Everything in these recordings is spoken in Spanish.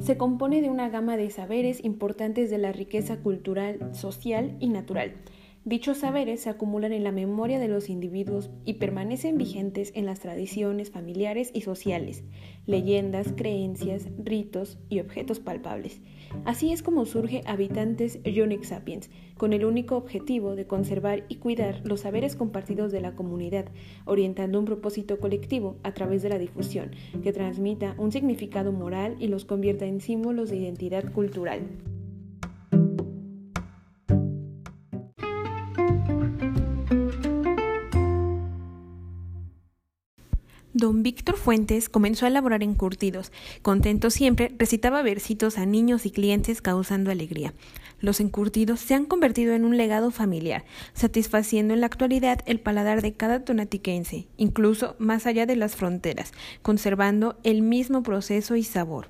se compone de una gama de saberes importantes de la riqueza cultural, social y natural. Dichos saberes se acumulan en la memoria de los individuos y permanecen vigentes en las tradiciones familiares y sociales, leyendas, creencias, ritos y objetos palpables. Así es como surge Habitantes Unique Sapiens, con el único objetivo de conservar y cuidar los saberes compartidos de la comunidad, orientando un propósito colectivo a través de la difusión, que transmita un significado moral y los convierta en símbolos de identidad cultural. Don Víctor Fuentes comenzó a elaborar encurtidos. Contento siempre, recitaba versitos a niños y clientes causando alegría. Los encurtidos se han convertido en un legado familiar, satisfaciendo en la actualidad el paladar de cada tonatiquense, incluso más allá de las fronteras, conservando el mismo proceso y sabor.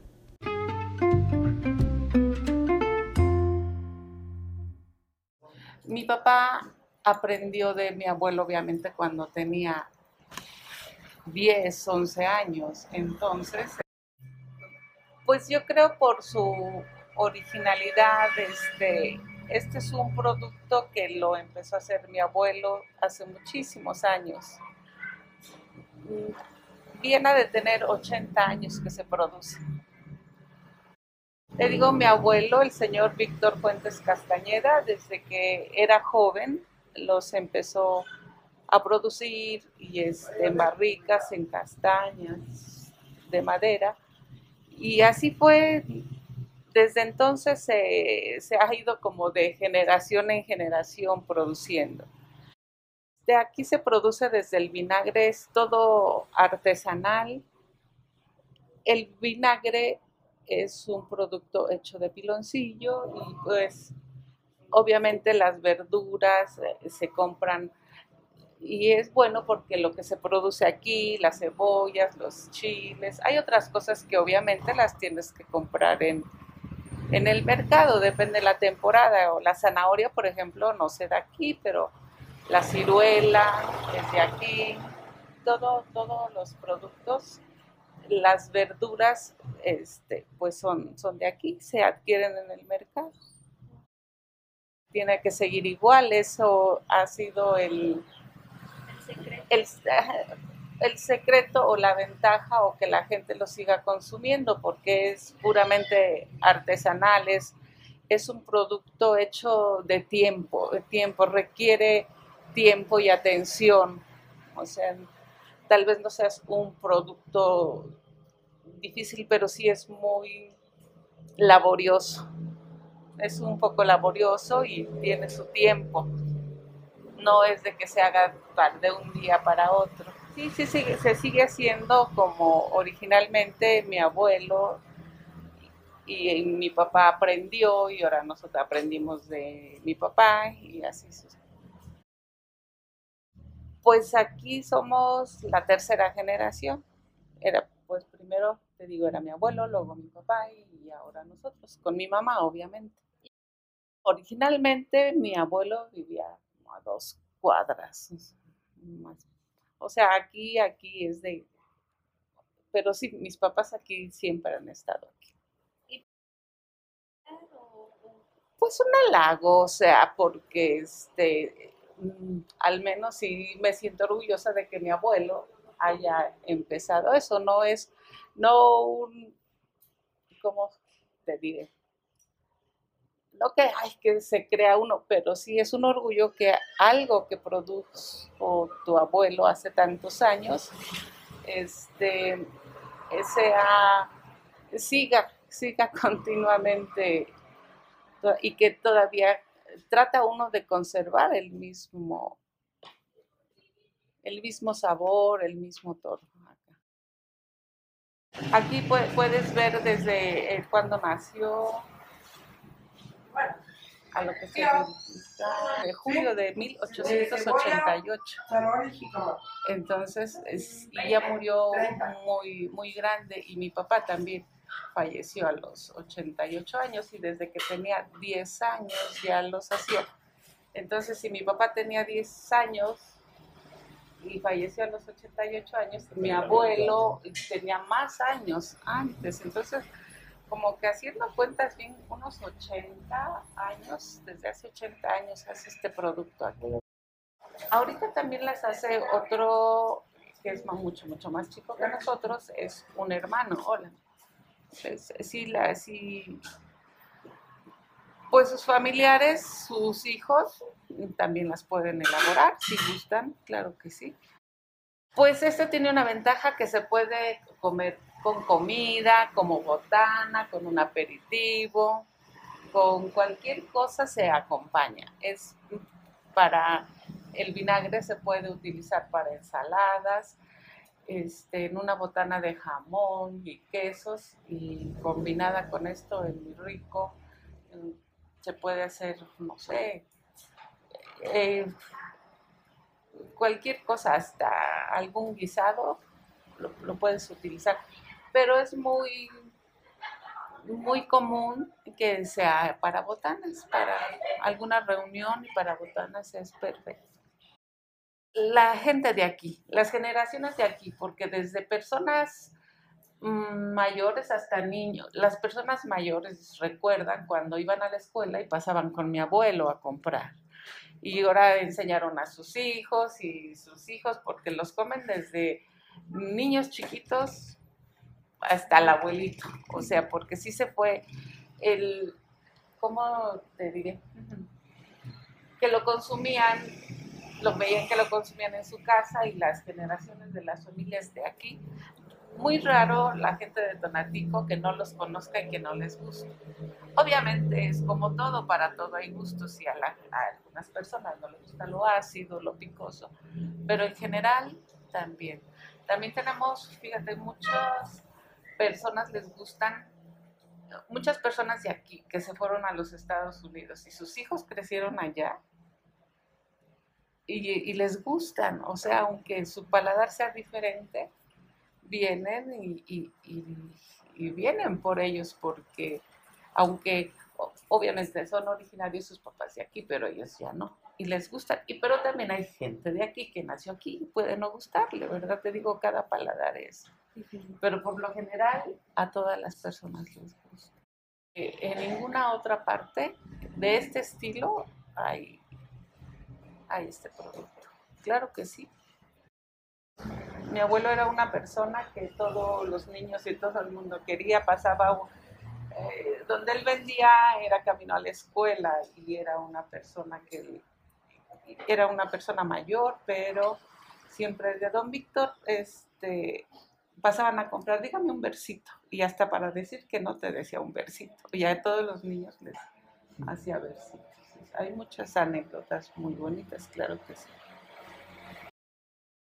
Mi papá aprendió de mi abuelo, obviamente, cuando tenía 10, 11 años. Entonces, pues yo creo por su originalidad, este, este es un producto que lo empezó a hacer mi abuelo hace muchísimos años. Viene de tener 80 años que se produce. Le digo, mi abuelo, el señor Víctor Fuentes Castañeda, desde que era joven, los empezó a producir y este, en barricas, en castañas de madera. Y así fue, desde entonces se, se ha ido como de generación en generación produciendo. De aquí se produce desde el vinagre, es todo artesanal. El vinagre es un producto hecho de piloncillo y pues obviamente las verduras eh, se compran y es bueno porque lo que se produce aquí, las cebollas, los chiles, hay otras cosas que obviamente las tienes que comprar en, en el mercado, depende de la temporada. O la zanahoria, por ejemplo, no se da aquí, pero la ciruela es de aquí, todo, todos los productos, las verduras, este, pues son, son de aquí, se adquieren en el mercado. Tiene que seguir igual, eso ha sido el, el, secreto o la ventaja o que la gente lo siga consumiendo porque es puramente artesanal, es, un producto hecho de tiempo, de tiempo, requiere tiempo y atención. O sea, tal vez no seas un producto difícil, pero sí es muy laborioso. Es un poco laborioso y tiene su tiempo no es de que se haga de un día para otro. Sí, sí, sí, se sigue haciendo como originalmente mi abuelo y, mi papá aprendió y ahora nosotros aprendimos de mi papá y así Pues aquí somos la tercera generación. Era, pues primero, te digo, era mi abuelo, luego mi papá y ahora nosotros, con mi mamá, obviamente. Originalmente mi abuelo vivía a dos cuadras. O sea, aquí, aquí es de... Pero sí, mis papás aquí siempre han estado aquí. Pues un halago, o sea, porque este, mm, al menos sí me siento orgullosa de que mi abuelo haya empezado eso, no es, no un, ¿cómo te diré? No que, ay, que se crea uno, pero sí es un orgullo que algo que produjo tu abuelo hace tantos años, este, sea, siga, siga continuamente y que todavía trata uno de conservar el mismo, el mismo sabor, el mismo todo. Aquí puedes ver desde eh, cuando nació, a lo que se de julio de 1888. Entonces, ella murió muy, muy grande y mi papá también falleció a los 88 años y desde que tenía 10 años ya los hacía. Entonces, si mi papá tenía 10 años y falleció a los 88 años, mi abuelo tenía más años antes. Entonces, como que haciendo cuentas bien, unos 80 años, desde hace 80 años hace este producto aquí. Ahorita también las hace otro que es mucho, mucho más chico que nosotros, es un hermano, hola. sí, la, pues sus familiares, sus hijos, también las pueden elaborar, si gustan, claro que sí. Pues este tiene una ventaja que se puede comer con comida, como botana, con un aperitivo, con cualquier cosa se acompaña. Es para el vinagre se puede utilizar para ensaladas, este, en una botana de jamón y quesos y combinada con esto es muy rico. Se puede hacer, no sé, eh, cualquier cosa, hasta algún guisado, lo, puedes utilizar. Pero es muy, muy común que sea para botanas, para alguna reunión y para botanas es perfecto. La gente de aquí, las generaciones de aquí, porque desde personas mm, mayores hasta niños, las personas mayores recuerdan cuando iban a la escuela y pasaban con mi abuelo a comprar y ahora enseñaron a sus hijos y sus hijos porque los comen desde niños chiquitos hasta el abuelito, o sea, porque sí se fue el, ¿cómo te diré? Que lo consumían, lo veían que lo consumían en su casa y las generaciones de las familias de aquí muy raro la gente de Tonatico que no los conozca y que no les guste. Obviamente es como todo, para todo hay gustos y a, algunas personas no les gusta lo ácido, lo picoso, pero en general también. También tenemos, fíjate, muchas personas les gustan, muchas personas de aquí que se fueron a los Estados Unidos y sus hijos crecieron allá. Y, y les gustan, o sea, aunque su paladar sea diferente, vienen y, vienen por ellos porque, aunque obviamente son originarios sus papás de aquí, pero ellos ya no. Y les gusta. Y pero también hay gente de aquí que nació aquí y puede no gustarle, ¿verdad? Te digo, cada paladar es. Pero por lo general a todas las personas les gusta. Eh, en ninguna otra parte de este estilo hay, hay este producto. Claro que sí. Mi abuelo era una persona que todos los niños y todo el mundo quería, pasaba eh, donde él vendía era camino a la escuela y era una persona que era una persona mayor, pero siempre de Don Víctor este, pasaban a comprar, dígame un versito, y hasta para decir que no te decía un versito, y a todos los niños les hacía versitos. Hay muchas anécdotas muy bonitas, claro que sí.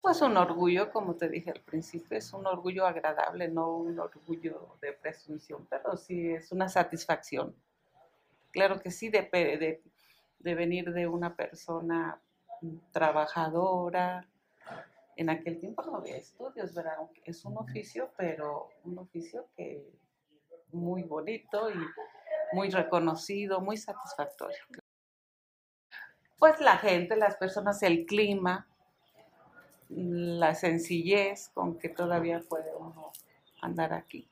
Pues un orgullo, como te dije al principio, es un orgullo agradable, no un orgullo de presunción, pero sí es una satisfacción. Claro que sí, de, de, venir de una persona trabajadora. En aquel tiempo no había estudios, ¿verdad? Es un oficio, pero un oficio que muy bonito y muy reconocido, muy satisfactorio. Pues la gente, las personas, el clima, la sencillez con que todavía puede uno andar aquí.